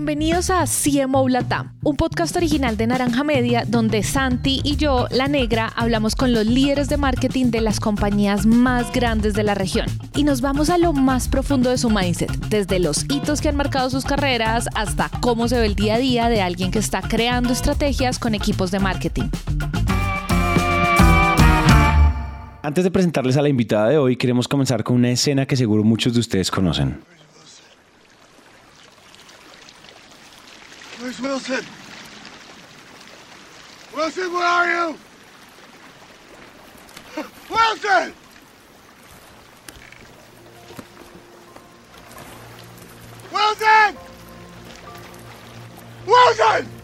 Bienvenidos a CMO Latam, un podcast original de Naranja Media donde Santi y yo, la negra, hablamos con los líderes de marketing de las compañías más grandes de la región y nos vamos a lo más profundo de su mindset, desde los hitos que han marcado sus carreras hasta cómo se ve el día a día de alguien que está creando estrategias con equipos de marketing. Antes de presentarles a la invitada de hoy, queremos comenzar con una escena que seguro muchos de ustedes conocen. Where's Wilson? Wilson, where are you? Wilson! Wilson! Wilson!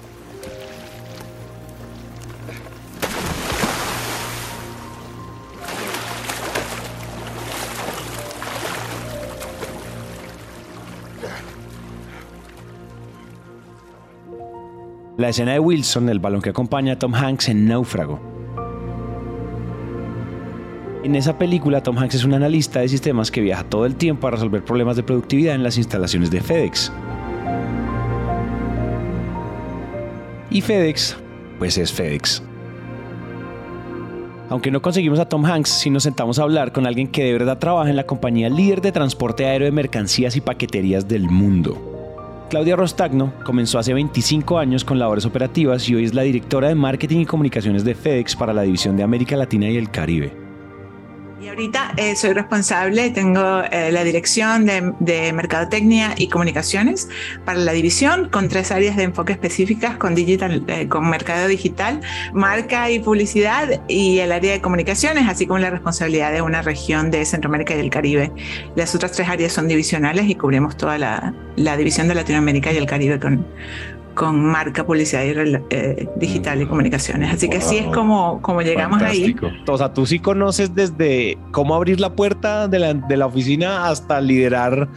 La escena de Wilson, el balón que acompaña a Tom Hanks en Náufrago. En esa película, Tom Hanks es un analista de sistemas que viaja todo el tiempo a resolver problemas de productividad en las instalaciones de FedEx. Y FedEx, pues es FedEx. Aunque no conseguimos a Tom Hanks, sí nos sentamos a hablar con alguien que de verdad trabaja en la compañía líder de transporte aéreo de mercancías y paqueterías del mundo. Claudia Rostagno comenzó hace 25 años con labores operativas y hoy es la directora de marketing y comunicaciones de FedEx para la división de América Latina y el Caribe. Y ahorita eh, soy responsable, tengo eh, la dirección de, Mercadotecnia y Comunicaciones para la división con tres áreas de enfoque específicas con, digital, eh, con mercado digital, marca y publicidad y el área de comunicaciones, así como la responsabilidad de una región de Centroamérica y del Caribe. Las otras tres áreas son divisionales y cubrimos toda la división de Latinoamérica y el Caribe con, con marca, publicidad y, eh, digital y comunicaciones. Así que así es como, como llegamos ahí. O sea, tú sí conoces desde cómo abrir la puerta de la, de la oficina hasta liderar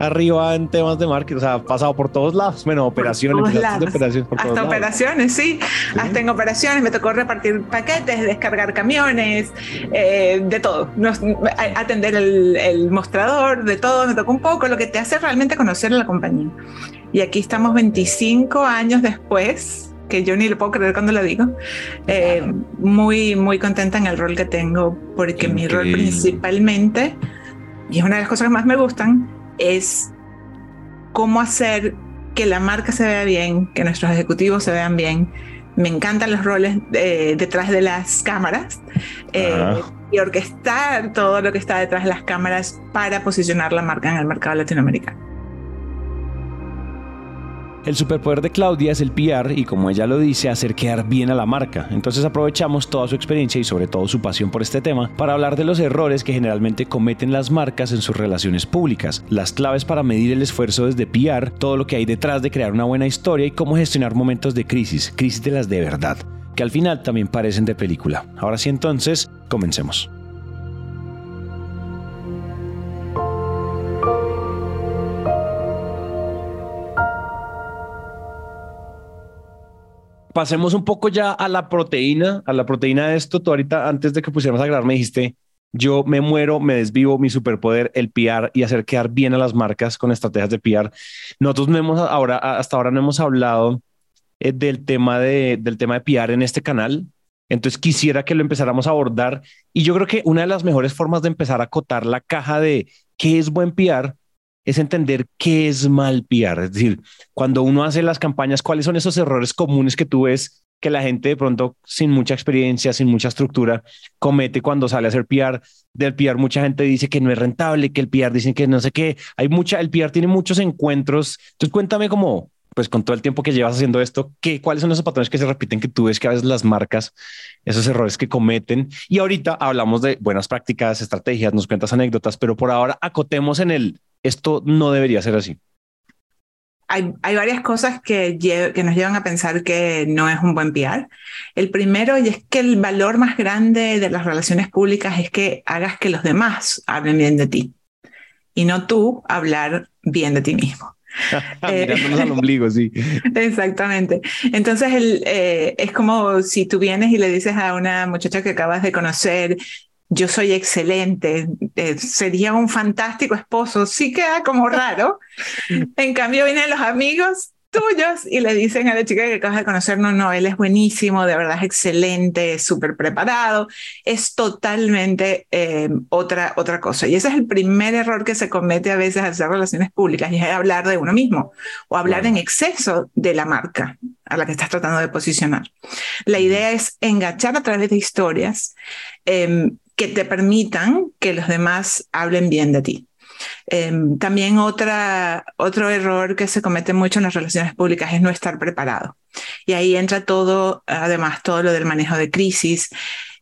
arriba en temas de marketing, o sea, ha pasado por todos lados, bueno, operaciones, operaciones hasta operaciones, sí. hasta en operaciones. Me tocó repartir paquetes, descargar camiones, eh, de todo, atender el, el, mostrador, de todo, me tocó un poco, lo que te hace realmente conocer a la compañía. Y aquí estamos 25 años después, que yo ni le puedo creer cuando lo digo, eh, muy, muy contenta en el rol que tengo, porque mi rol principalmente, y es una de las cosas que más me gustan, es cómo hacer que la marca se vea bien, que nuestros ejecutivos se vean bien. Me encantan los roles eh, detrás de las cámaras eh, y orquestar todo lo que está detrás de las cámaras para posicionar la marca en el mercado latinoamericano. El superpoder de Claudia es el PR y como ella lo dice, hacer quedar bien a la marca. Entonces aprovechamos toda su experiencia y sobre todo su pasión por este tema para hablar de los errores que generalmente cometen las marcas en sus relaciones públicas, las claves para medir el esfuerzo desde PR, todo lo que hay detrás de crear una buena historia y cómo gestionar momentos de crisis, crisis de las de verdad, que al final también parecen de película. Ahora sí entonces, comencemos. Pasemos un poco ya a la proteína, a la proteína de esto. Tú ahorita, antes de que pusiéramos a grabar, me dijiste, yo me muero, me desvivo, mi superpoder, el PR y hacer quedar bien a las marcas con estrategias de PR. Nosotros no hemos ahora, hasta ahora no hemos hablado eh, del tema de, del tema de PR en este canal. Entonces quisiera que lo empezáramos a abordar. Y yo creo que una de las mejores formas de empezar a acotar la caja de qué es buen PR es entender qué es mal PR. Es decir, cuando uno hace las campañas, cuáles son esos errores comunes que tú ves que la gente de pronto sin mucha experiencia, sin mucha estructura, comete cuando sale a hacer PR. Del PR mucha gente dice que no es rentable, que el PR dicen que no sé qué. Hay mucha, el PR tiene muchos encuentros. Entonces cuéntame cómo, pues con todo el tiempo que llevas haciendo esto, ¿qué, cuáles son esos patrones que se repiten que tú ves que a veces las marcas, esos errores que cometen. Y ahorita hablamos de buenas prácticas, estrategias, nos cuentas anécdotas, pero por ahora acotemos en el esto no debería ser así. Hay, hay, varias cosas que, que, nos llevan a pensar que no es un buen PR. El primero, y es que el valor más grande de las relaciones públicas es que hagas que los demás hablen bien de ti y no tú hablar bien de ti mismo. Mirándonos al ombligo, sí. Exactamente. Entonces, el, eh, es como si tú vienes y le dices a una muchacha que acabas de conocer, yo soy excelente, eh, sería un fantástico esposo, sí queda como raro. en cambio vienen los amigos tuyos y le dicen a la chica que acabas de conocer, no, no, él es buenísimo, de verdad es excelente, súper preparado, es totalmente eh, otra, otra cosa. Y ese es el primer error que se comete a veces al hacer relaciones públicas, y es hablar de uno mismo o hablar en exceso de la marca a la que estás tratando de posicionar. La idea es enganchar a través de historias em, que te permitan que los demás hablen bien de ti. Em, también otra, otro error que se comete mucho en las relaciones públicas es no estar preparado. Y ahí entra todo, además, todo lo del manejo de crisis,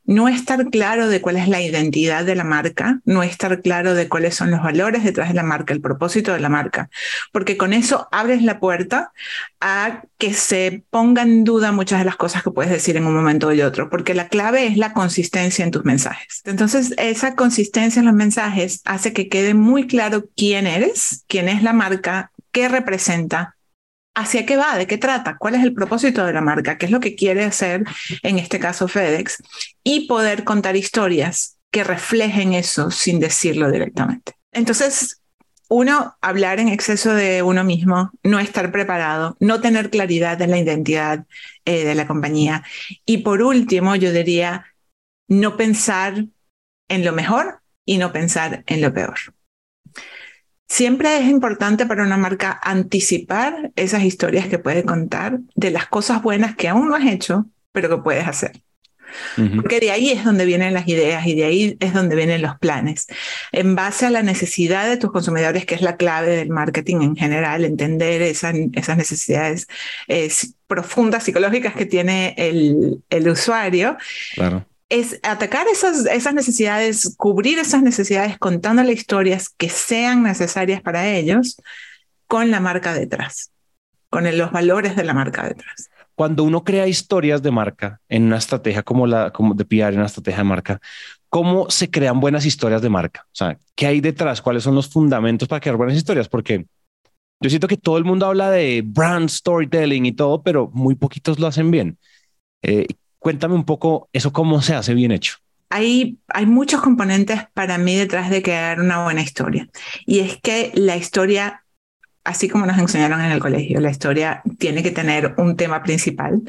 no estar claro de cuál es la identidad de la marca, no estar claro de cuáles son los valores detrás de la marca, el propósito de la marca, porque con eso abres la puerta a que se pongan en duda muchas de las cosas que puedes decir en un momento y otro, porque la clave es la consistencia en tus mensajes. Entonces, esa consistencia en los mensajes hace que quede muy claro quién eres, quién es la marca, qué representa, hacia qué va, de qué trata, cuál es el propósito de la marca, qué es lo que quiere hacer, en este caso FedEx, y poder contar historias que reflejen eso sin decirlo directamente. Entonces, uno, hablar en exceso de uno mismo, no estar preparado, no tener claridad de la identidad eh, de la compañía. Y por último, yo diría, no pensar en lo mejor y no pensar en lo peor. Siempre es importante para una marca anticipar esas historias que puede contar de las cosas buenas que aún no has hecho, pero que puedes hacer. Porque de ahí es donde vienen las ideas y de ahí es donde vienen los planes. En base a la necesidad de tus consumidores, que es la clave del marketing en general, entender esas necesidades profundas psicológicas que tiene el, el usuario. Claro es atacar esas, esas necesidades, cubrir esas necesidades contándole historias que sean necesarias para ellos con la marca detrás, con los valores de la marca detrás. Cuando uno crea historias de marca en una estrategia como la como de PR, en una estrategia de marca, ¿cómo se crean buenas historias de marca? O sea, ¿qué hay detrás? ¿Cuáles son los fundamentos para crear buenas historias? Porque yo siento que todo el mundo habla de brand storytelling y todo, pero muy poquitos lo hacen bien. Eh, Cuéntame un poco eso cómo se hace bien hecho. Hay, hay muchos componentes para mí detrás de crear una buena historia. Y es que la historia, así como nos enseñaron en el colegio, la historia tiene que tener un tema principal.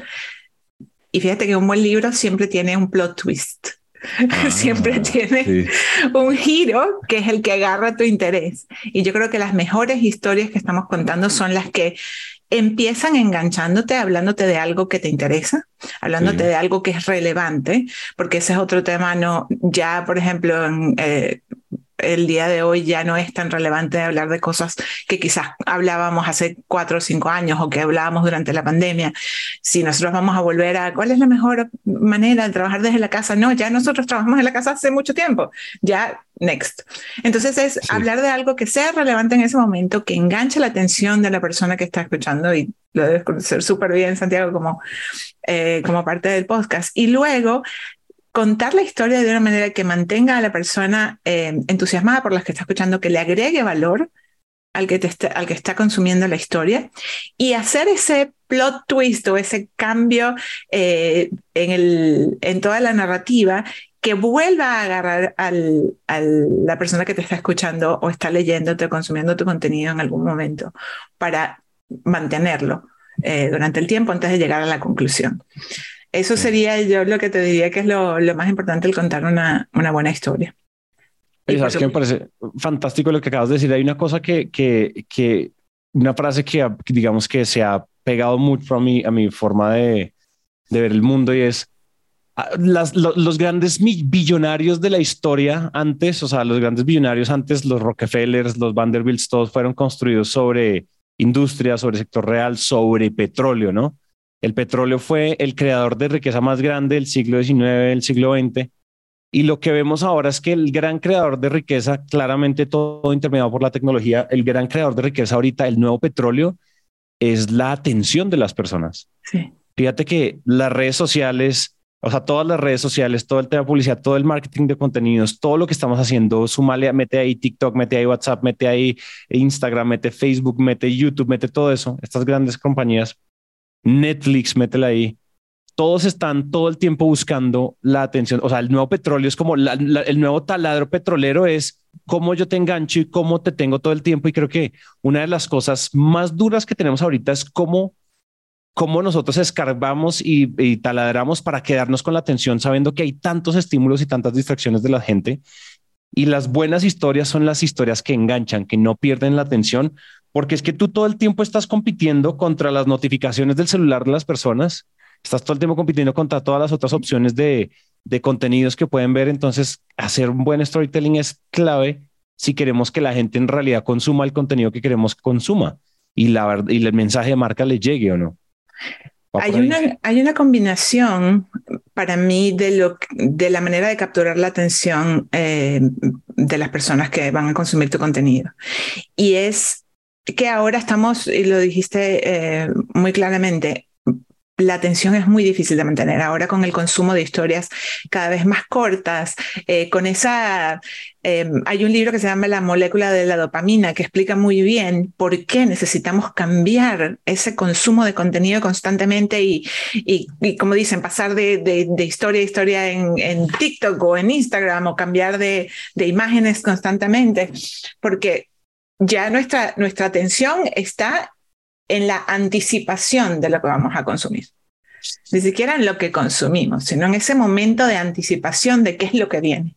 Y fíjate que un buen libro siempre tiene un plot twist. Ah, siempre tiene un giro que es el que agarra tu interés. Y yo creo que las mejores historias que estamos contando son las que empiezan enganchándote, hablándote de algo que te interesa, hablándote de algo que es relevante, porque ese es otro tema, no, ya por ejemplo, en, eh, el día de hoy ya no es tan relevante hablar de cosas que quizás hablábamos hace cuatro o cinco años o que hablábamos durante la pandemia. Si nosotros vamos a volver a cuál es la mejor manera de trabajar desde la casa, no, ya nosotros trabajamos en la casa hace mucho tiempo, ya next. Entonces es hablar de algo que sea relevante en ese momento, que enganche la atención de la persona que está escuchando y lo debes conocer súper bien, Santiago, como, eh, como parte del podcast. Y luego contar la historia de una manera que mantenga a la persona eh, entusiasmada por las que está escuchando, que le agregue valor al que, está, consumiendo la historia y hacer ese plot twist o ese cambio eh, en, toda la narrativa que vuelva a agarrar a la persona que te está escuchando o está leyendo o consumiendo tu contenido en algún momento para mantenerlo eh, durante el tiempo antes de llegar a la conclusión. Eso sería yo lo que te diría que es lo, más importante el contar una, una buena historia. Y sabes que me parece fantástico lo que acabas de decir. Hay una cosa que, que, que una frase que digamos que se ha pegado mucho a mi, a mi forma de, de ver el mundo y es ah, las, los grandes billonarios de la historia antes, o sea, los grandes billonarios antes, los Rockefellers, los Vanderbilts, todos fueron construidos sobre industria, sobre sector real, sobre petróleo, ¿no? El petróleo fue el creador de riqueza más grande del siglo XIX, del siglo XX. Y lo que vemos ahora es que el gran creador de riqueza, claramente todo intermediado por la tecnología, el gran creador de riqueza ahorita, el nuevo petróleo, es la atención de las personas. Sí. Fíjate que las redes sociales, o sea, todas las redes sociales, todo el tema de publicidad, todo el marketing de contenidos, todo lo que estamos haciendo, sumale, mete ahí TikTok, mete ahí WhatsApp, mete ahí Instagram, mete Facebook, mete YouTube, mete todo eso. Estas grandes compañías Netflix, métela ahí. Todos están todo el tiempo buscando la atención. O sea, el nuevo petróleo es como el nuevo taladro petrolero es cómo yo te engancho y cómo te tengo todo el tiempo. Y creo que una de las cosas más duras que tenemos ahorita es cómo, cómo nosotros escarbamos y, y taladramos para quedarnos con la atención, sabiendo que hay tantos estímulos y tantas distracciones de la gente. Y las buenas historias son las historias que enganchan, que no pierden la atención, porque es que tú todo el tiempo estás compitiendo contra las notificaciones del celular de las personas, estás todo el tiempo compitiendo contra todas las otras opciones de, de contenidos que pueden ver. Entonces, hacer un buen storytelling es clave si queremos que la gente en realidad consuma el contenido que queremos que consuma y, la, y el mensaje de marca le llegue o no. Hay una, hay una combinación para mí de, lo, de la manera de capturar la atención eh, de las personas que van a consumir tu contenido. Y es que ahora estamos, y lo dijiste eh, muy claramente, la atención es muy difícil de mantener. Ahora con el consumo de historias cada vez más cortas, eh, con esa... Em, hay un libro que se llama La molécula de la dopamina que explica muy bien por qué necesitamos cambiar ese consumo de contenido constantemente y, y, como dicen, pasar de, de, historia a historia en, en, TikTok o en Instagram o cambiar de, de imágenes constantemente, porque ya nuestra, nuestra atención está en la anticipación de lo que vamos a consumir. Ni siquiera en lo que consumimos, sino en ese momento de anticipación de qué es lo que viene.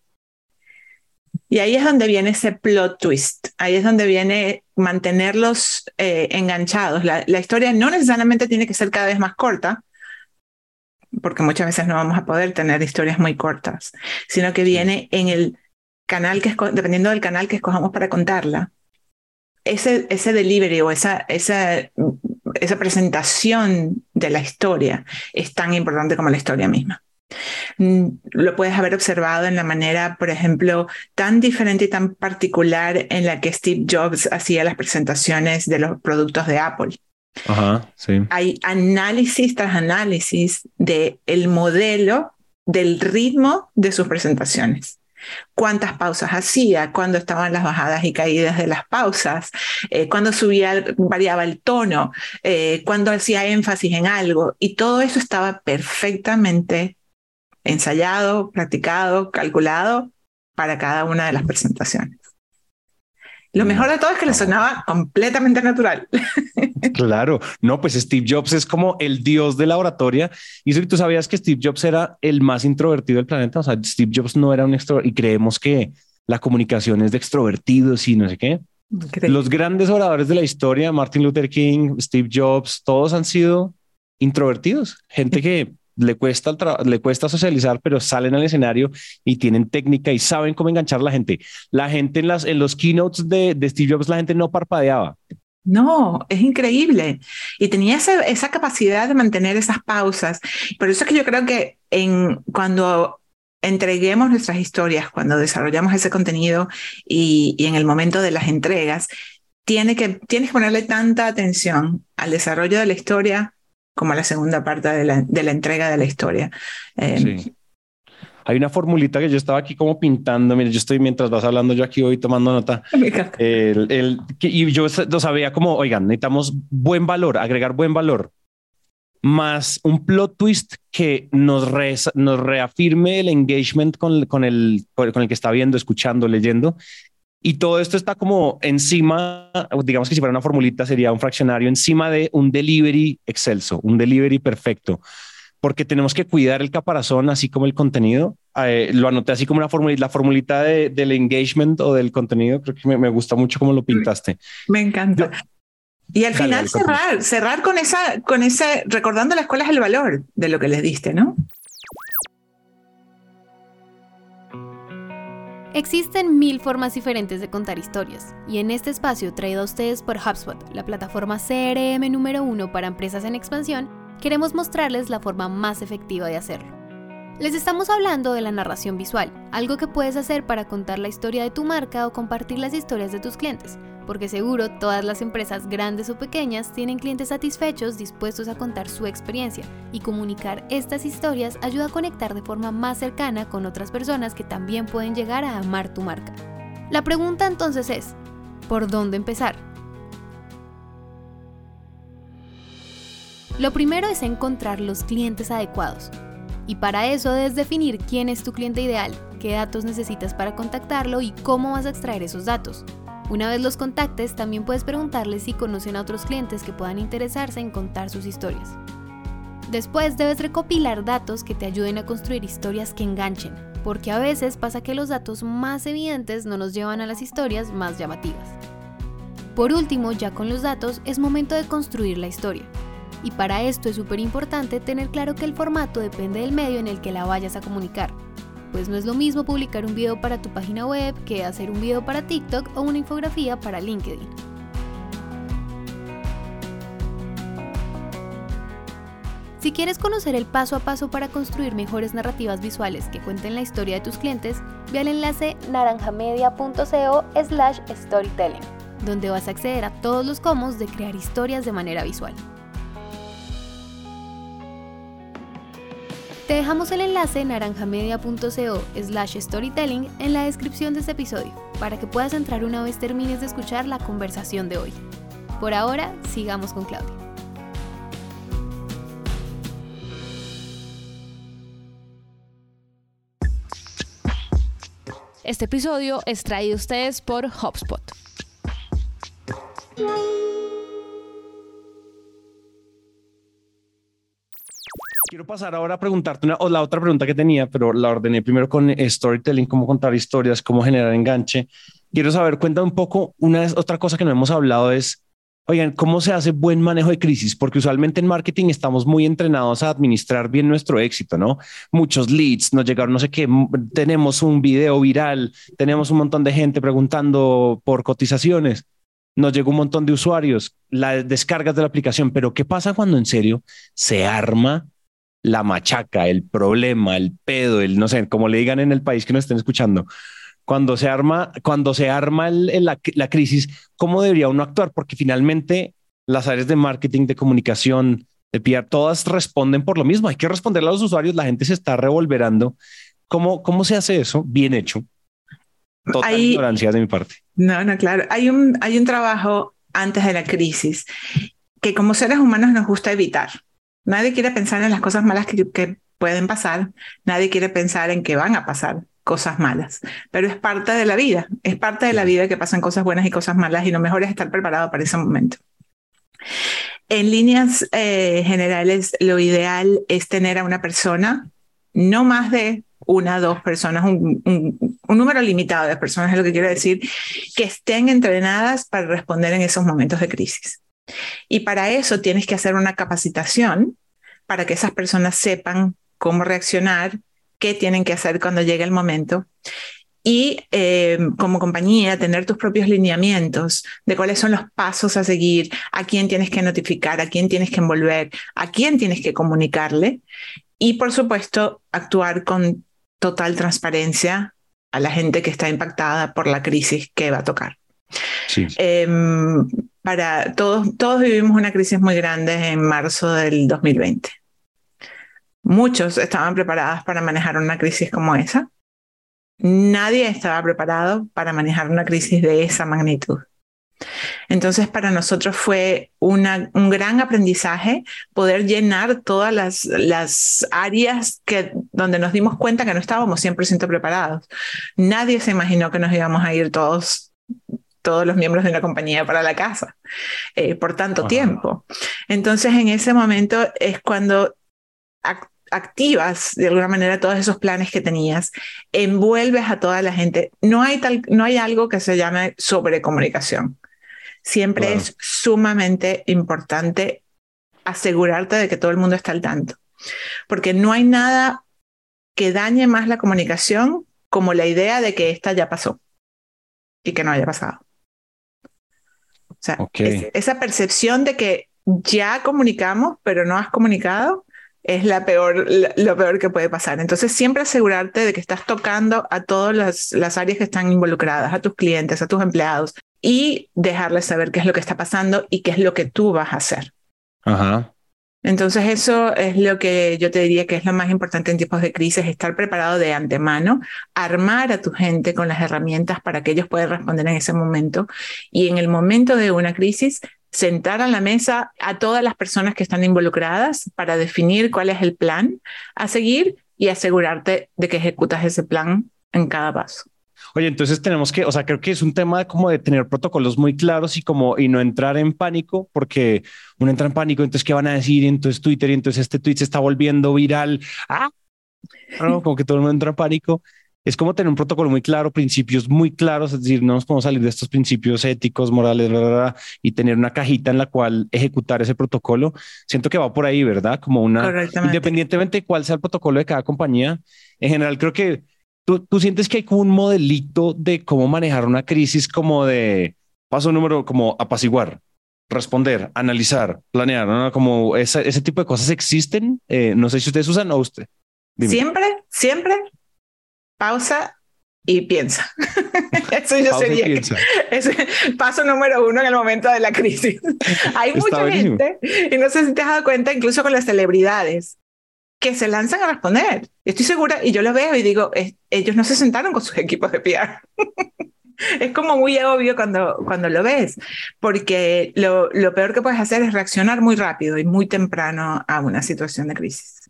Y ahí es donde viene ese plot twist, ahí es donde viene mantenerlos eh, enganchados. La, la, historia no necesariamente tiene que ser cada vez más corta, porque muchas veces no vamos a poder tener historias muy cortas, sino que viene en el canal que, dependiendo del canal que escojamos para contarla, ese, ese delivery o esa, esa, esa presentación de la historia es tan importante como la historia misma. Mm, lo puedes haber observado en la manera, por ejemplo, tan diferente y tan particular en la que Steve Jobs hacía las presentaciones de los productos de Apple. Ajá, sí. Hay análisis tras análisis del el modelo, del ritmo de sus presentaciones cuántas pausas hacía, cuándo estaban las bajadas y caídas de las pausas, eh, cuándo subía, variaba el tono, eh, cuándo hacía énfasis en algo. Y todo eso estaba perfectamente ensayado, practicado, calculado para cada una de las presentaciones. Lo mejor de todo es que le sonaba completamente natural. Claro, no, pues Steve Jobs es como el dios de la oratoria. Y si tú sabías que Steve Jobs era el más introvertido del planeta, o sea, Steve Jobs no era un extrovertido y creemos que la comunicación es de extrovertidos y no sé qué. Los grandes oradores de la historia, Martin Luther King, Steve Jobs, todos han sido introvertidos, gente que le cuesta, le cuesta socializar, pero salen al escenario y tienen técnica y saben cómo enganchar la gente. La gente en, las, en los keynotes de, de Steve Jobs, la gente no parpadeaba. No, es increíble. Y tenía esa, esa, capacidad de mantener esas pausas. Por eso es que yo creo que en, cuando entreguemos nuestras historias, cuando desarrollamos ese contenido y, y en el momento de las entregas, tiene que, tienes que ponerle tanta atención al desarrollo de la historia como la segunda parte de la, de la entrega de la historia. Eh, sí. Hay una formulita que yo estaba aquí como pintando. Mira, yo estoy mientras vas hablando, yo aquí voy tomando nota. El, el, y yo lo sabía como, oigan, necesitamos buen valor, agregar buen valor, más un plot twist que nos, re, nos reafirme el engagement con, con, el, con el que está viendo, escuchando, leyendo y todo esto está como encima, digamos que si fuera una formulita sería un fraccionario encima de un delivery excelso, un delivery perfecto, porque tenemos que cuidar el caparazón así como el contenido. Eh, lo anoté así como una formulita, la formulita de, del engagement o del contenido, creo que me, me gusta mucho cómo lo pintaste. Me encanta. y al final cerrar, cerrar con esa, con ese, recordando a las escuelas el valor de lo que les diste, ¿no? Existen mil formas diferentes de contar historias, y en este espacio traído a ustedes por HubSpot, la plataforma CRM número uno para empresas en expansión, queremos mostrarles la forma más efectiva de hacerlo. Les estamos hablando de la narración visual, algo que puedes hacer para contar la historia de tu marca o compartir las historias de tus clientes, porque seguro todas las empresas grandes o pequeñas tienen clientes satisfechos dispuestos a contar su experiencia y comunicar estas historias ayuda a conectar de forma más cercana con otras personas que también pueden llegar a amar tu marca. La pregunta entonces es, ¿por dónde empezar? Lo primero es encontrar los clientes adecuados. Y para eso debes definir quién es tu cliente ideal qué datos necesitas para contactarlo y cómo vas a extraer esos datos. Una vez los contactes, también puedes preguntarles si conocen a otros clientes que puedan interesarse en contar sus historias. Después debes recopilar datos que te ayuden a construir historias que enganchen, porque a veces pasa que los datos más evidentes no nos llevan a las historias más llamativas. Por último, ya con los datos, es momento de construir la historia. Y para esto es súper importante tener claro que el formato depende del medio en el que la vayas a comunicar pues no es lo mismo publicar un video para tu página web que hacer un video para TikTok o una infografía para LinkedIn. Si quieres conocer el paso a paso para construir mejores narrativas visuales que cuenten la historia de tus clientes, ve al enlace naranjamedia.co slash storytelling, donde vas a acceder a todos los cómo de crear historias de manera visual. Te dejamos el enlace naranjamedia.co slash storytelling en la descripción de este episodio para que puedas entrar una vez termines de escuchar la conversación de hoy. Por ahora, sigamos con Claudia. Este episodio es traído a ustedes por HubSpot. Quiero pasar ahora a preguntarte una, o la otra pregunta que tenía, pero la ordené primero con storytelling, cómo contar historias, cómo generar enganche. Quiero saber, cuenta un poco, una otra cosa que no hemos hablado es, oigan, ¿cómo se hace buen manejo de crisis? Porque usualmente en marketing estamos muy entrenados a administrar bien nuestro éxito, ¿no? Muchos leads, nos llegaron no sé qué, tenemos un video viral, tenemos un montón de gente preguntando por cotizaciones nos llegó un montón de usuarios, las descargas de la aplicación, pero ¿qué pasa cuando en serio se arma la machaca, el problema, el pedo, el no sé, como le digan en el país que nos estén escuchando, cuando se arma, cuando se arma la, crisis, ¿cómo debería uno actuar? Porque finalmente las áreas de marketing, de comunicación, de PR, todas responden por lo mismo. Hay que responderle a los usuarios, la gente se está revolverando. ¿Cómo, cómo se hace eso? Bien hecho. Total ignorancia de mi parte. No, no, claro. Hay un, hay un trabajo antes de la crisis que como seres humanos nos gusta evitar. Nadie quiere pensar en las cosas malas que, pueden pasar, nadie quiere pensar en que van a pasar cosas malas, pero es parte de la vida, es parte de la vida que pasan cosas buenas y cosas malas y lo mejor es estar preparado para ese momento. En líneas eh, generales, lo ideal es tener a una persona, no más de una, dos personas, un, un, número limitado de personas, es lo que quiero decir, que estén entrenadas para responder en esos momentos de crisis. Y para eso tienes que hacer una capacitación para que esas personas sepan cómo reaccionar, qué tienen que hacer cuando llegue el momento. Y eh, como compañía, tener tus propios lineamientos de cuáles son los pasos a seguir, a quién tienes que notificar, a quién tienes que envolver, a quién tienes que comunicarle. Y por supuesto, actuar con total transparencia a la gente que está impactada por la crisis que va a tocar. Sí. Em, para todos, vivimos una crisis muy grande en marzo del 2020. Muchos estaban preparados para manejar una crisis como esa. Nadie estaba preparado para manejar una crisis de esa magnitud. Entonces, para nosotros fue un gran aprendizaje poder llenar todas las, las áreas que, donde nos dimos cuenta que no estábamos 100% preparados. Nadie se imaginó que nos íbamos a ir todos todos los miembros de una compañía para la casa eh, por tanto tiempo. Entonces, en ese momento es cuando activas de alguna manera todos esos planes que tenías, envuelves a toda la gente. No hay, tal, no hay algo que se llame sobrecomunicación. Siempre es sumamente importante asegurarte de que todo el mundo está al tanto, porque no hay nada que dañe más la comunicación como la idea de que esta ya pasó y que no haya pasado. O sea, esa percepción de que ya comunicamos, pero no has comunicado, es la peor, lo peor que puede pasar. Entonces, siempre asegurarte de que estás tocando a todas las, las áreas que están involucradas, a tus clientes, a tus empleados, y dejarles saber qué es lo que está pasando y qué es lo que tú vas a hacer. Ajá. Entonces eso es lo que yo te diría que es lo más importante en tiempos de crisis, estar preparado de antemano, armar a tu gente con las herramientas para que ellos puedan responder en ese momento y en el momento de una crisis sentar a la mesa a todas las personas que están involucradas para definir cuál es el plan a seguir y asegurarte de que ejecutas ese plan en cada paso. Oye, entonces tenemos que, o sea, creo que es un tema como de tener protocolos muy claros y como y no entrar en pánico, porque uno entra en pánico, entonces qué van a decir, entonces Twitter y entonces este tweet se está volviendo viral. Ah, no, como que todo el mundo entra en pánico. Es como tener un protocolo muy claro, principios muy claros, es decir, no nos podemos salir de estos principios éticos, morales, y tener una cajita en la cual ejecutar ese protocolo. Siento que va por ahí, ¿verdad? Como una, independientemente de cuál sea el protocolo de cada compañía, en general creo que ¿Tú, ¿Tú, sientes que hay como un modelito de cómo manejar una crisis como de paso número, como apaciguar, responder, analizar, planear, ¿no? Como ese tipo de cosas existen. Eh, no sé si ustedes usan o usted. Siempre, siempre pausa y piensa. Eso yo sería ese paso número uno en el momento de la crisis. Hay mucha gente, y no sé si te has dado cuenta, incluso con las celebridades, que se lanzan a responder. Estoy segura, y yo lo veo y digo, ellos no se sentaron con sus equipos de PR. es como muy obvio cuando, cuando lo ves, porque lo, lo peor que puedes hacer es reaccionar muy rápido y muy temprano a una situación de crisis.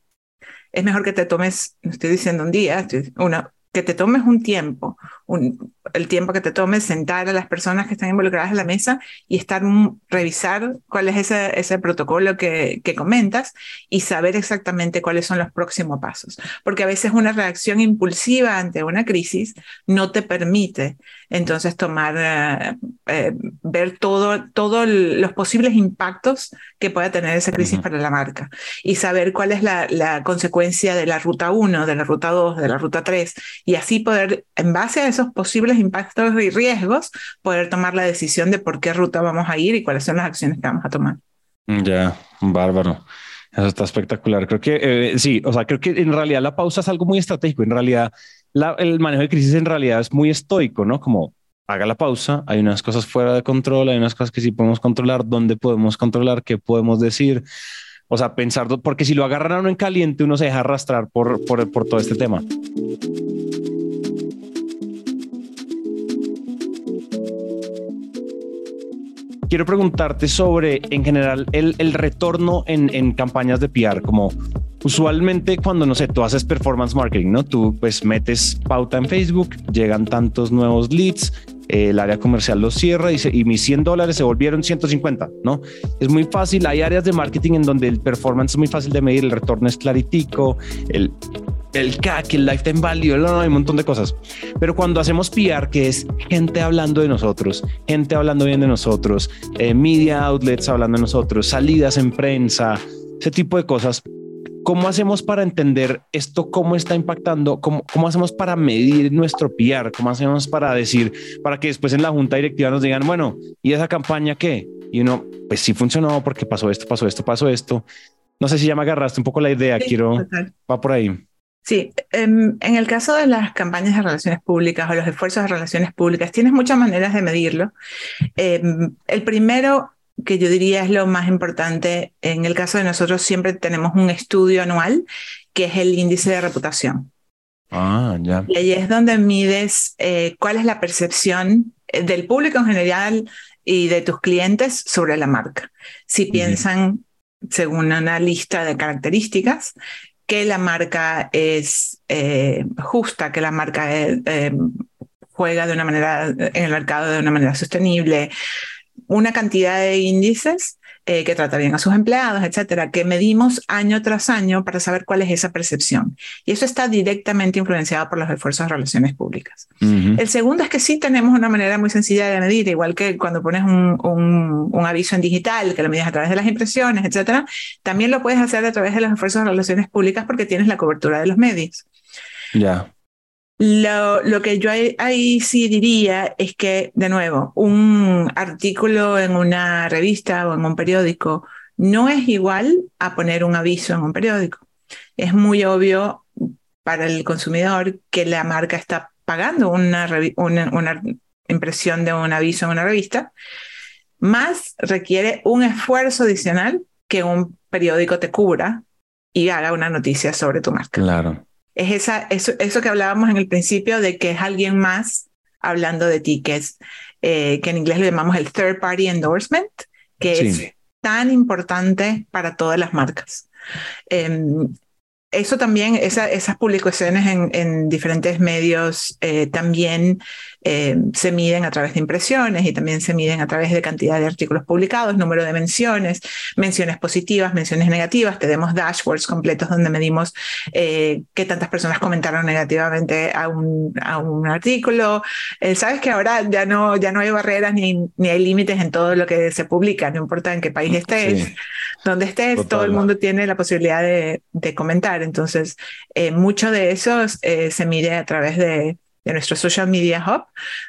Es mejor que te tomes, no estoy diciendo un día, una, que te tomes un tiempo, un, el tiempo que te tomes sentar a las personas que están involucradas en la mesa y estar revisar cuál es ese, ese protocolo que, que, comentas y saber exactamente cuáles son los próximos pasos. Porque a veces una reacción impulsiva ante una crisis no te permite entonces tomar, eh, eh, ver todos todo los posibles impactos que pueda tener esa crisis para la marca y saber cuál es la, la consecuencia de la ruta 1, de la ruta 2, de la ruta 3 y así poder, en base a esos posibles impactos y riesgos, poder tomar la decisión de por qué ruta vamos a ir y cuáles son las acciones que vamos a tomar. Ya, bárbaro. Eso está espectacular. Creo que eh, sí, o sea, creo que en realidad la pausa es algo muy estratégico. En realidad, el manejo de crisis en realidad es muy estoico, ¿no? Como haga la pausa, hay unas cosas fuera de control, hay unas cosas que sí podemos controlar, dónde podemos controlar, qué podemos decir. O sea, pensar, porque si lo agarran a uno en caliente, uno se deja arrastrar por, por, por todo este tema. Quiero preguntarte sobre, en general, el, el retorno en, en, campañas de PR, como usualmente cuando, no sé, tú haces performance marketing, ¿no? Tú pues metes pauta en Facebook, llegan tantos nuevos leads, el área comercial los cierra y, y, mis 100 dólares se volvieron 150, ¿no? Es muy fácil, hay áreas de marketing en donde el performance es muy fácil de medir, el retorno es claritico, el, el CAC, el lifetime value, no, hay un montón de cosas. Pero cuando hacemos PR, que es gente hablando de nosotros, gente hablando bien de nosotros, eh, media outlets hablando de nosotros, salidas en prensa, ese tipo de cosas, ¿cómo hacemos para entender esto? ¿Cómo está impactando? ¿Cómo, ¿Cómo hacemos para medir nuestro PR? ¿Cómo hacemos para decir, para que después en la junta directiva nos digan, bueno, ¿y esa campaña qué? Y uno, pues sí funcionó porque pasó esto, pasó esto, pasó esto. No sé si ya me agarraste un poco la idea, quiero, va por ahí. Sí, em, en, el caso de las campañas de relaciones públicas o los esfuerzos de relaciones públicas, tienes muchas maneras de medirlo. Em, el primero que yo diría es lo más importante, en el caso de nosotros siempre tenemos un estudio anual que es el índice de reputación. Ah, ya. Y ahí es donde mides eh, cuál es la percepción eh, del público en general y de tus clientes sobre la marca. Si piensan según una lista de características, que la marca es eh, justa, que la marca eh, eh, juega de una manera en el mercado de una manera sostenible, una cantidad de índices eh, que trata bien a sus empleados, etcétera, que medimos año tras año para saber cuál es esa percepción. Y eso está directamente influenciado por los esfuerzos de relaciones públicas. El segundo es que sí tenemos una manera muy sencilla de medir, igual que cuando pones un, un, un aviso en digital, que lo mides a través de las impresiones, etcétera, también lo puedes hacer a través de los esfuerzos de relaciones públicas porque tienes la cobertura de los medios. Ya. Lo, que yo ahí, sí diría es que, de nuevo, un artículo en una revista o en un periódico no es igual a poner un aviso en un periódico. Es muy obvio para el consumidor que la marca está pagando una, una impresión de un aviso en una revista, más requiere un esfuerzo adicional que un periódico te cubra y haga una noticia sobre tu marca. Claro es esa, eso, eso que hablábamos en el principio de que es alguien más hablando de ti, que es, eh, que en inglés le llamamos el third party endorsement, que es tan importante para todas las marcas. Em, eso también, esas publicaciones en, diferentes medios eh, también eh, se miden a través de impresiones y también se miden a través de cantidad de artículos publicados, número de menciones, menciones positivas, menciones negativas. Tenemos dashboards completos donde medimos eh, qué tantas personas comentaron negativamente a un, a un artículo. Sabes que ahora ya no, ya no hay barreras ni, ni hay límites en todo lo que se publica, no importa en qué país estés, donde estés, todo el mundo tiene la posibilidad de, de comentar. Entonces, eh, mucho de eso eh, se mide a través de, nuestro Social Media Hub,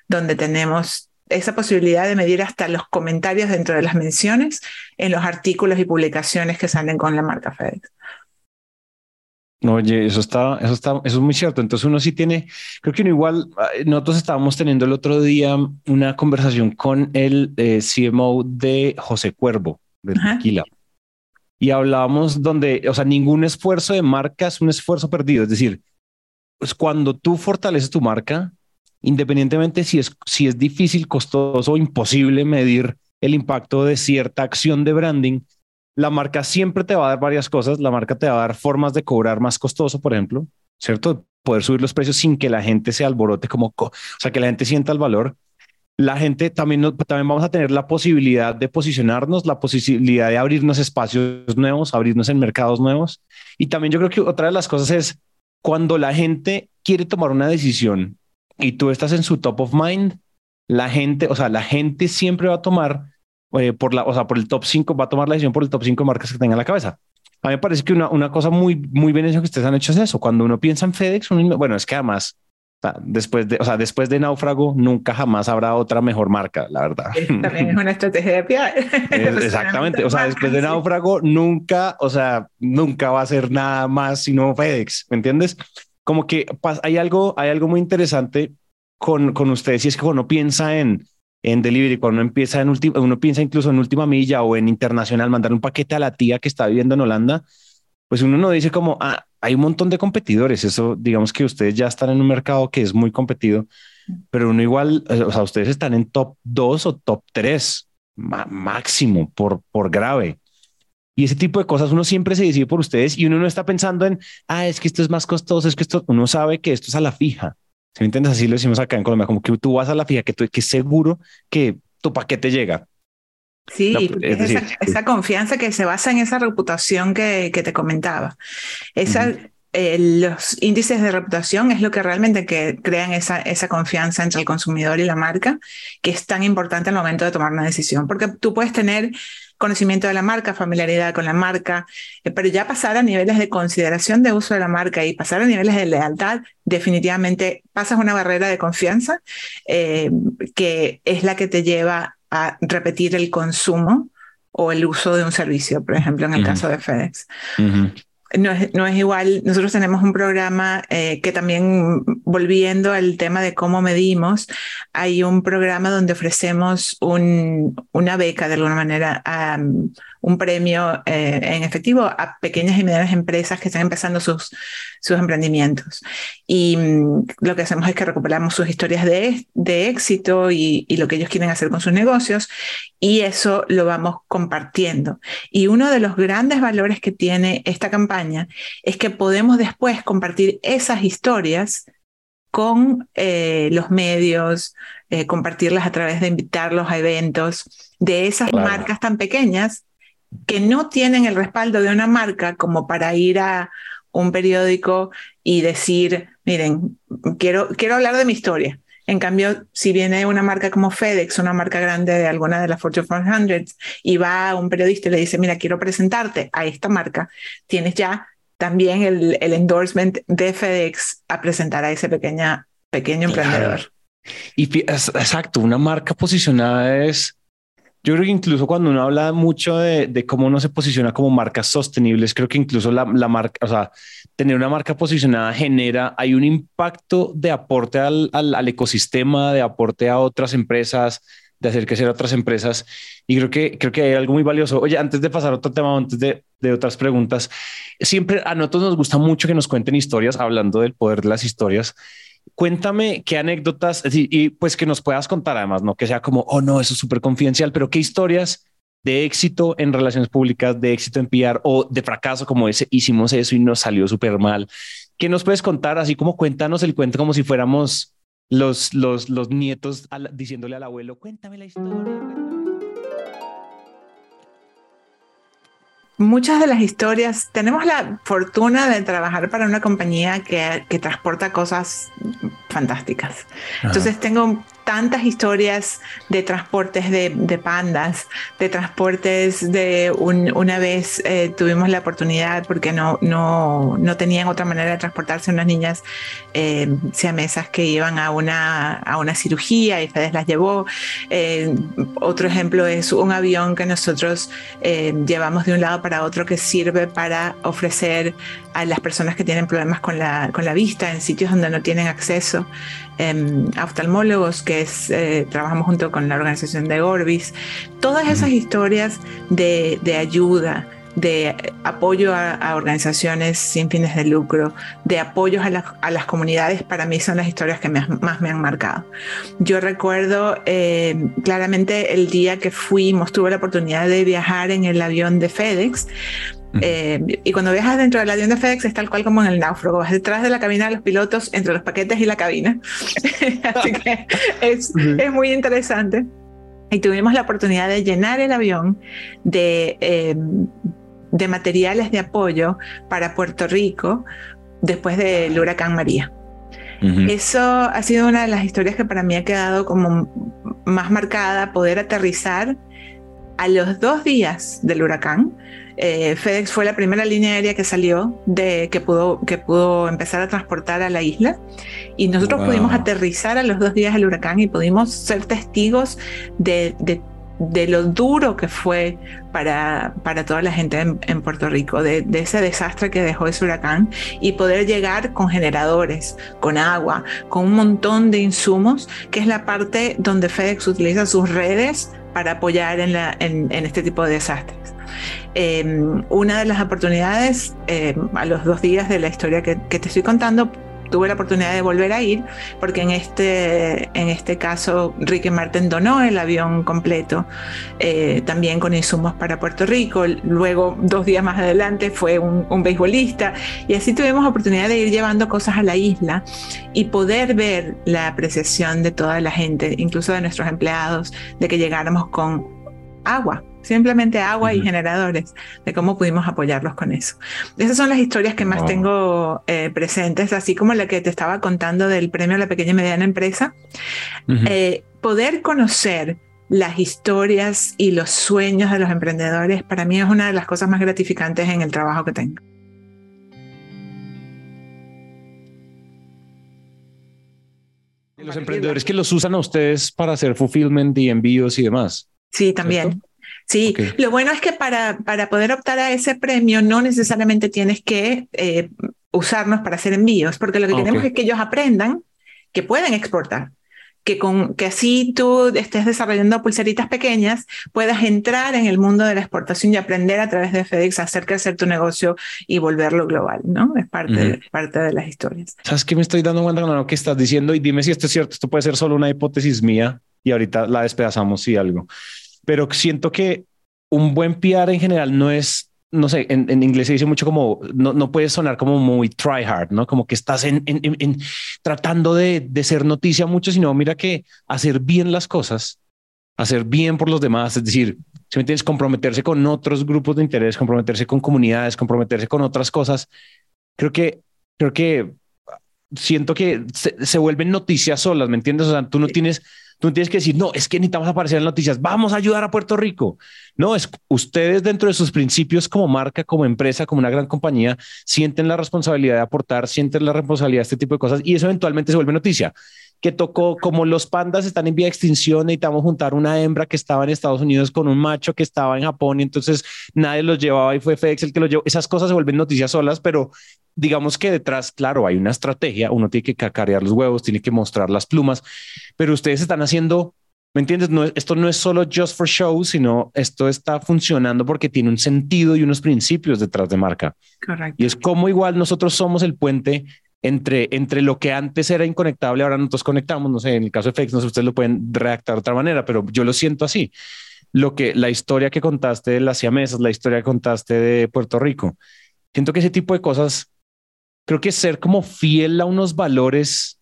donde tenemos esa posibilidad de medir hasta los comentarios dentro de las menciones en los artículos y publicaciones que salen con la marca FedEx. Oye, eso está, eso está, eso es muy cierto. Entonces uno sí tiene, creo que uno igual, nosotros estábamos teniendo el otro día una conversación con el eh, CMO de José Cuervo, de Tequila y hablábamos donde, o sea, ningún esfuerzo de marca es un esfuerzo perdido. Es decir, pues cuando tú fortaleces tu marca, independientemente si es, si es difícil, costoso o imposible medir el impacto de cierta acción de branding, la marca siempre te va a dar varias cosas. La marca te va a dar formas de cobrar más costoso, por ejemplo, ¿cierto? Poder subir los precios sin que la gente se alborote como, o sea, que la gente sienta el valor la gente también, también vamos a tener la posibilidad de posicionarnos, la posibilidad de abrirnos espacios nuevos, abrirnos en mercados nuevos. Y también yo creo que otra de las cosas es cuando la gente quiere tomar una decisión y tú estás en su top of mind, la gente, o sea, la gente siempre va a tomar eh, por la, o sea, por el top 5, va a tomar la decisión por el top 5 marcas que tenga en la cabeza. A mí me parece que una, una cosa muy, muy bien que ustedes han hecho es eso. Cuando uno piensa en FedEx, bueno, es que además después de, o sea, después de Náufrago, nunca jamás habrá otra mejor marca, la verdad. También es una estrategia de PR. exactamente. O sea, después de Náufrago, nunca, o sea, nunca va a ser nada más sino FedEx, ¿me entiendes? Como que hay algo, hay algo muy interesante con, con ustedes y es que uno piensa en, en delivery, cuando uno empieza en última, uno piensa incluso en última milla o en internacional, mandar un paquete a la tía que está viviendo en Holanda, pues uno no dice como, ah, hay un montón de competidores. Eso, digamos que ustedes ya están en un mercado que es muy competido, pero uno igual, eh, o sea, ustedes están en top 2 o top 3 máximo por, por grave. Y ese tipo de cosas uno siempre se decide por ustedes y uno no está pensando en, ah, es que esto es más costoso, es que esto, uno sabe que esto es a la fija. Si me entiendes, así lo decimos acá en Colombia, como que tú vas a la fija, que, tú, que seguro que tu paquete llega. Sí, esa, confianza que se basa en esa reputación que, que te comentaba. Esa, eh, los índices de reputación es lo que realmente que crean esa, esa confianza entre el consumidor y la marca, que es tan importante al momento de tomar una decisión, porque tú puedes tener conocimiento de la marca, familiaridad con la marca, eh, pero ya pasar a niveles de consideración de uso de la marca y pasar a niveles de lealtad, definitivamente pasas una barrera de confianza eh, que es la que te lleva a repetir el consumo o el uso de un servicio, por ejemplo, en el caso de FedEx. No es, no es, igual, nosotros tenemos un programa eh, que también, volviendo al tema de cómo medimos, hay un programa donde ofrecemos un, una beca de alguna manera a, un premio eh, en efectivo a pequeñas y medianas empresas que están empezando sus, sus emprendimientos. Y mm, lo que hacemos es que recuperamos sus historias de, de éxito y, y, lo que ellos quieren hacer con sus negocios y eso lo vamos compartiendo. Y uno de los grandes valores que tiene esta campaña es que podemos después compartir esas historias con eh, los medios, eh, compartirlas a través de invitarlos a eventos de esas marcas tan pequeñas que no tienen el respaldo de una marca como para ir a un periódico y decir, miren, quiero, quiero hablar de mi historia. En cambio, si viene una marca como FedEx, una marca grande de alguna de las Fortune 500, y va a un periodista y le dice, mira, quiero presentarte a esta marca, tienes ya también el, el endorsement de FedEx a presentar a ese pequeña, pequeño emprendedor. Y exacto, una marca posicionada es yo creo que incluso cuando uno habla mucho de, cómo uno se posiciona como marcas sostenibles, creo que incluso la, marca, o sea, tener una marca posicionada genera, hay un impacto de aporte al, ecosistema, de aporte a otras empresas, de hacer crecer a otras empresas. Y creo que, creo que hay algo muy valioso. Oye, antes de pasar a otro tema, antes de, de otras preguntas, siempre a nosotros nos gusta mucho que nos cuenten historias, hablando del poder de las historias. Cuéntame qué anécdotas y, pues que nos puedas contar además, no que sea como, oh no, eso es súper confidencial, pero qué historias de éxito en relaciones públicas, de éxito en PR o de fracaso como ese, hicimos eso y nos salió súper mal. ¿Qué nos puedes contar? Así como cuéntanos el cuento como si fuéramos los, los, los nietos diciéndole al abuelo, cuéntame la historia. Muchas de las historias, tenemos la fortuna de trabajar para una compañía que, que transporta cosas fantásticas. Entonces tengo tantas historias de transportes de, pandas, de transportes de una vez eh, tuvimos la oportunidad porque no, no, no, tenían otra manera de transportarse unas niñas eh, siamesas que iban a una, a una cirugía y Fedes las llevó. Eh, otro ejemplo es un avión que nosotros eh, llevamos de un lado para otro que sirve para ofrecer a las personas que tienen problemas con la, con la vista en sitios donde no tienen acceso Em, oftalmólogos, que es, eh, trabajamos junto con la organización de Orbis. Todas esas historias de, ayuda, de apoyo a, organizaciones sin fines de lucro, de apoyos a, las comunidades, para mí son las historias que más me han marcado. Yo recuerdo eh, claramente el día que fuimos, tuve la oportunidad de viajar en el avión de FedEx eh, y cuando viajas dentro del avión de FedEx es tal cual como en el náufrago, vas detrás de la cabina de los pilotos, entre los paquetes y la cabina. Así que es, es, muy interesante. Y tuvimos la oportunidad de llenar el avión de, em, de materiales de apoyo para Puerto Rico después del huracán María. Eso ha sido una de las historias que para mí ha quedado como más marcada, poder aterrizar a los dos días del huracán eh, FedEx fue la primera línea aérea que salió de que pudo, que pudo empezar a transportar a la isla y nosotros pudimos aterrizar a los dos días del huracán y pudimos ser testigos de, de, lo duro que fue para, para toda la gente en, Puerto Rico, de, de, ese desastre que dejó ese huracán y poder llegar con generadores, con agua, con un montón de insumos, que es la parte donde FedEx utiliza sus redes para apoyar en, la, en, en este tipo de desastres. Em, una de las oportunidades, em, a los dos días de la historia que, te estoy contando, tuve la oportunidad de volver a ir porque en este, en este caso Ricky Martin donó el avión completo, eh, también con insumos para Puerto Rico. Luego, dos días más adelante, fue un, un, beisbolista y así tuvimos oportunidad de ir llevando cosas a la isla y poder ver la apreciación de toda la gente, incluso de nuestros empleados, de que llegáramos con agua simplemente agua y generadores, de cómo pudimos apoyarlos con eso. Esas son las historias que más tengo eh, presentes, así como la que te estaba contando del premio a la pequeña y mediana empresa. Eh, poder conocer las historias y los sueños de los emprendedores para mí es una de las cosas más gratificantes en el trabajo que tengo. Los emprendedores que los usan a ustedes para hacer fulfillment y envíos y demás. Sí, también. Sí, lo bueno es que para, para poder optar a ese premio no necesariamente tienes que eh, usarnos para hacer envíos, porque lo que queremos es que ellos aprendan que pueden exportar. Que, con, que así tú estés desarrollando pulseritas pequeñas, puedas entrar en el mundo de la exportación y aprender a través de FedEx a hacer crecer tu negocio y volverlo global, ¿no? Es parte, parte de las historias. ¿Sabes qué me estoy dando cuenta con lo que estás diciendo? Y dime si esto es cierto, esto puede ser solo una hipótesis mía y ahorita la despedazamos si algo pero siento que un buen PR en general no es, no sé, en, inglés se dice mucho como, no, no puede sonar como muy try hard, ¿no? Como que estás en, en tratando de, de, ser noticia mucho, sino mira que hacer bien las cosas, hacer bien por los demás, es decir, si me entiendes, comprometerse con otros grupos de interés, comprometerse con comunidades, comprometerse con otras cosas, creo que, creo que siento que se, se vuelven noticias solas, ¿me entiendes? O sea, tú no tienes Tú tienes que decir, no, es que necesitamos aparecer en noticias, vamos a ayudar a Puerto Rico. No, es ustedes dentro de sus principios como marca, como empresa, como una gran compañía, sienten la responsabilidad de aportar, sienten la responsabilidad de este tipo de cosas y eso eventualmente se vuelve noticia que tocó como los pandas están en vía de extinción, necesitamos juntar una hembra que estaba en Estados Unidos con un macho que estaba en Japón y entonces nadie los llevaba y fue FedEx el que los llevó. Esas cosas se vuelven noticias solas, pero digamos que detrás, claro, hay una estrategia, uno tiene que cacarear los huevos, tiene que mostrar las plumas, pero ustedes están haciendo, ¿me entiendes? No, esto no es solo just for show, sino esto está funcionando porque tiene un sentido y unos principios detrás de marca. Correcto. Y es como igual nosotros somos el puente entre, entre lo que antes era inconectable, ahora nosotros conectamos, no sé, en el caso de FX, no sé, ustedes lo pueden redactar de otra manera, pero yo lo siento así. lo que la historia que contaste de las siamesas, la historia que contaste de Puerto Rico. Siento que ese tipo de cosas, creo que ser como fiel a unos valores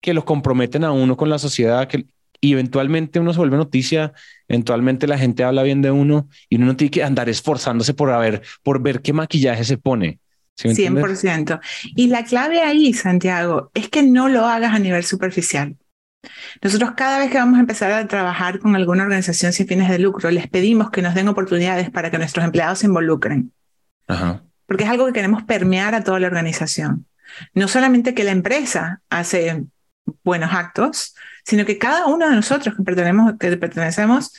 que lo comprometen a uno con la sociedad, que eventualmente uno se vuelve noticia, eventualmente la gente habla bien de uno y uno no tiene que andar esforzándose por ver, por ver qué maquillaje se pone. 100%. Y la clave ahí, Santiago, es que no lo hagas a nivel superficial. Nosotros cada vez que vamos a empezar a trabajar con alguna organización sin fines de lucro, les pedimos que nos den oportunidades para que nuestros empleados se involucren. Porque es algo que queremos permear a toda la organización. No solamente que la empresa hace buenos actos, sino que cada uno de nosotros que pertenecemos, que pertenecemos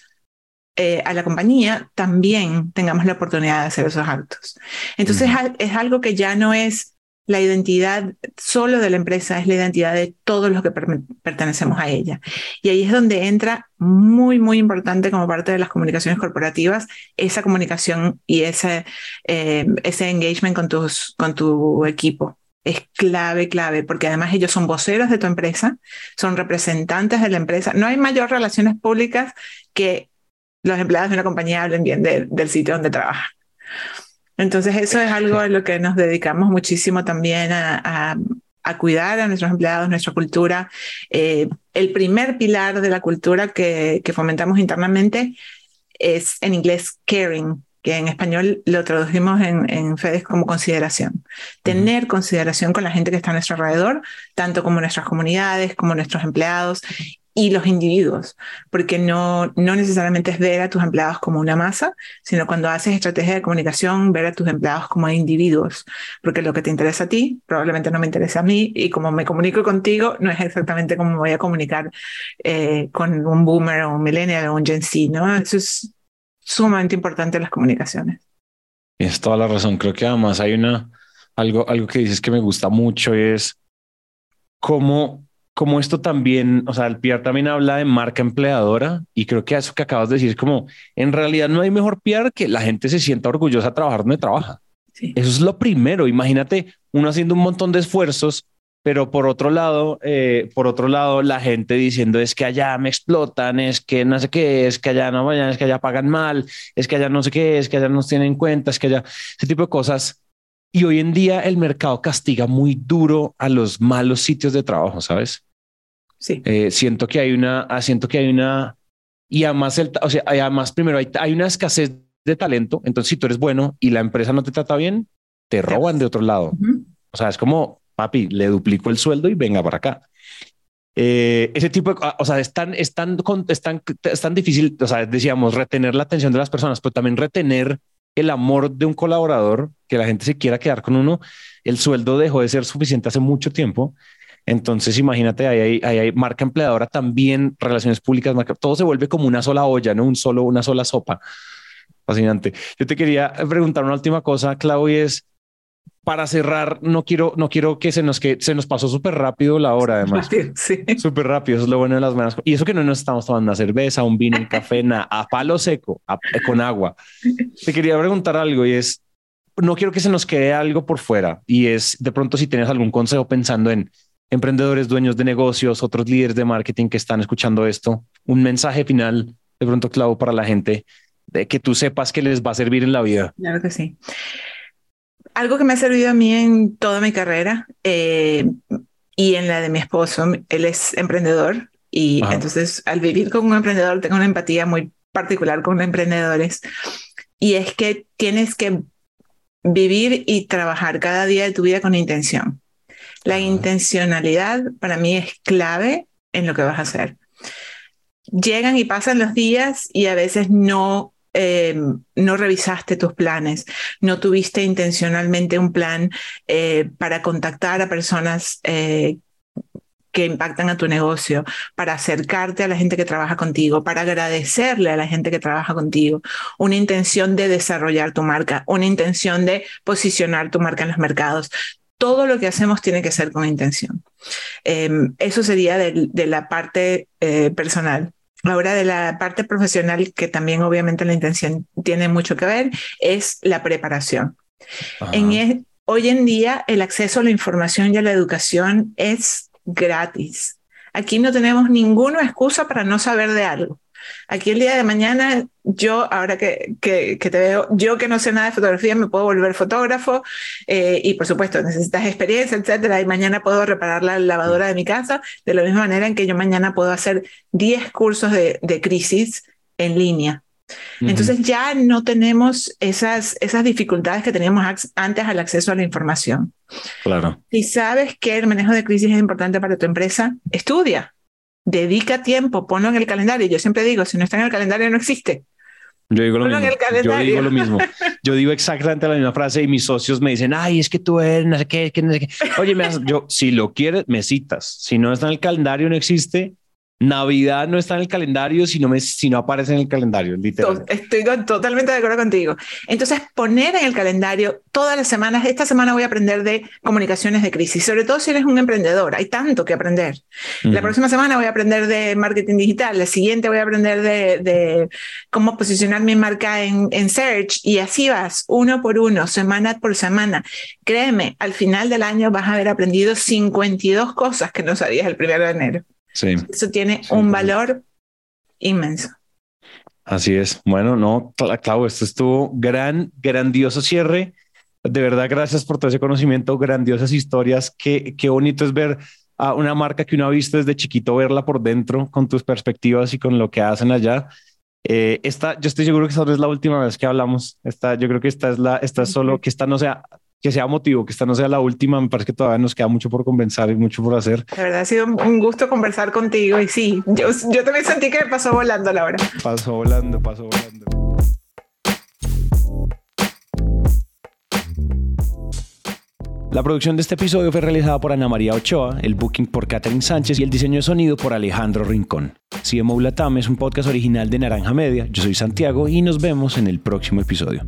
eh, a la compañía también tengamos la oportunidad de hacer esos actos. Entonces es algo que ya no es la identidad solo de la empresa, es la identidad de todos los que pertenecemos a ella. Y ahí es donde entra muy, muy importante como parte de las comunicaciones corporativas esa comunicación y ese, eh, ese engagement con, tus, con tu equipo. Es clave, clave, porque además ellos son voceros de tu empresa, son representantes de la empresa. No hay mayor relaciones públicas que los empleados de una compañía hablen bien del sitio donde trabajan. Entonces eso es algo a lo que nos dedicamos muchísimo también a, cuidar a nuestros empleados, nuestra cultura. Eh, el primer pilar de la cultura que, fomentamos internamente es en inglés caring, que en español lo traducimos en, en FEDES como consideración. Tener consideración con la gente que está a nuestro alrededor, tanto como nuestras comunidades, como nuestros empleados, y los individuos, porque no, no necesariamente es ver a tus empleados como una masa, sino cuando haces estrategia de comunicación, ver a tus empleados como individuos, porque lo que te interesa a ti probablemente no me interesa a mí y como me comunico contigo no es exactamente como me voy a comunicar eh, con un boomer o un millennial o un Gen Z, ¿no? Eso es sumamente importante en las comunicaciones. Es toda la razón. Creo que además hay una, algo, algo que dices que me gusta mucho es cómo como esto también, o sea, el PR también habla de marca empleadora y creo que eso que acabas de decir es como, en realidad no hay mejor PR que la gente se sienta orgullosa de trabajar donde trabaja. Eso es lo primero. Imagínate uno haciendo un montón de esfuerzos, pero por otro lado, eh, por otro lado, la gente diciendo es que allá me explotan, es que no sé qué, es que allá no vayan, es que allá pagan mal, es que allá no sé qué, es que allá nos tienen en cuenta, es que allá ese tipo de cosas. Y hoy en día el mercado castiga muy duro a los malos sitios de trabajo, ¿sabes? Sí. Eh, siento que hay una, ah, siento que hay una, y además, el, o sea, además primero hay, hay una escasez de talento, entonces si tú eres bueno y la empresa no te trata bien, te roban de otro lado. O sea, es como, papi, le duplico el sueldo y venga para acá. Eh, ese tipo de, o sea, es tan, es tan, es tan, es tan difícil, o sea, decíamos, retener la atención de las personas, pero también retener el amor de un colaborador, que la gente se quiera quedar con uno. El sueldo dejó de ser suficiente hace mucho tiempo entonces, imagínate, ahí hay, marca empleadora también, relaciones públicas, todo se vuelve como una sola olla, no un solo, una sola sopa. Fascinante. Yo te quería preguntar una última cosa, Clau, y es para cerrar, no quiero, no quiero que se nos que se nos pasó súper rápido la hora, además. Sí. Súper rápido. Eso es lo bueno de las manos. Y eso que no nos estamos tomando una cerveza, un vino, un café, nada, a palo seco, con agua. Te quería preguntar algo y es, no quiero que se nos quede algo por fuera. Y es de pronto si tienes algún consejo pensando en emprendedores, dueños de negocios, otros líderes de marketing que están escuchando esto, un mensaje final de pronto clavo para la gente de que tú sepas que les va a servir en la vida. Claro que sí. Algo que me ha servido a mí en toda mi carrera eh, y en la de mi esposo, él es emprendedor y entonces al vivir con un emprendedor tengo una empatía muy particular con emprendedores y es que tienes que vivir y trabajar cada día de tu vida con intención. La intencionalidad para mí es clave en lo que vas a hacer. Llegan y pasan los días y a veces no, eh, no revisaste tus planes, no tuviste intencionalmente un plan eh, para contactar a personas eh, que impactan a tu negocio, para acercarte a la gente que trabaja contigo, para agradecerle a la gente que trabaja contigo, una intención de desarrollar tu marca, una intención de posicionar tu marca en los mercados todo lo que hacemos tiene que ser con intención. Em, eso sería de, la parte eh, personal. Ahora de la parte profesional, que también obviamente la intención tiene mucho que ver, es la preparación. En hoy en día el acceso a la información y a la educación es gratis. Aquí no tenemos ninguna excusa para no saber de algo. Aquí el día de mañana yo ahora que, que, te veo, yo que no sé nada de fotografía, me puedo volver fotógrafo eh, y por supuesto necesitas experiencia, etcétera, y mañana puedo reparar la lavadora de mi casa, de la misma manera en que yo mañana puedo hacer 10 cursos de, de crisis en línea. Entonces ya no tenemos esas, esas dificultades que teníamos antes al acceso a la información. Claro. Si sabes que el manejo de crisis es importante para tu empresa, estudia, dedica tiempo, ponlo en el calendario. Yo siempre digo, si no está en el calendario no existe. Yo digo, lo mismo. yo digo lo mismo. Yo digo exactamente la misma frase y mis socios me dicen, ay, es que tú eres, no sé qué, no sé qué. Oye, me yo, si lo quieres, me citas. Si no está en el calendario, no existe. Navidad no está en el calendario si no, me, si no aparece en el calendario, literal. Estoy totalmente de acuerdo contigo. Entonces, poner en el calendario todas las semanas, esta semana voy a aprender de comunicaciones de crisis, sobre todo si eres un emprendedor, hay tanto que aprender. La próxima semana voy a aprender de marketing digital, la siguiente voy a aprender de, de cómo posicionar mi marca en, en Search y así vas, uno por uno, semana por semana. Créeme, al final del año vas a haber aprendido 52 cosas que no sabías el primero de enero. Eso tiene un valor inmenso. Así es. Bueno, no, claro, esto estuvo gran, grandioso cierre. De verdad, gracias por todo ese conocimiento, grandiosas historias. Qué, qué bonito es ver a una marca que uno ha visto desde chiquito, verla por dentro con tus perspectivas y con lo que hacen allá. Eh, esta, yo estoy seguro que esta no es la última vez que hablamos. Esta, yo creo que esta es la, esta es solo, que esta no sea que sea motivo, que esta no sea la última. Me parece que todavía nos queda mucho por conversar y mucho por hacer. La verdad ha sido un gusto conversar contigo y sí, yo, yo también sentí que me pasó volando la hora. Pasó volando, pasó volando. La producción de este episodio fue realizada por Ana María Ochoa, el booking por Catherine Sánchez y el diseño de sonido por Alejandro Rincón. CMO Latam es un podcast original de Naranja Media. Yo soy Santiago y nos vemos en el próximo episodio.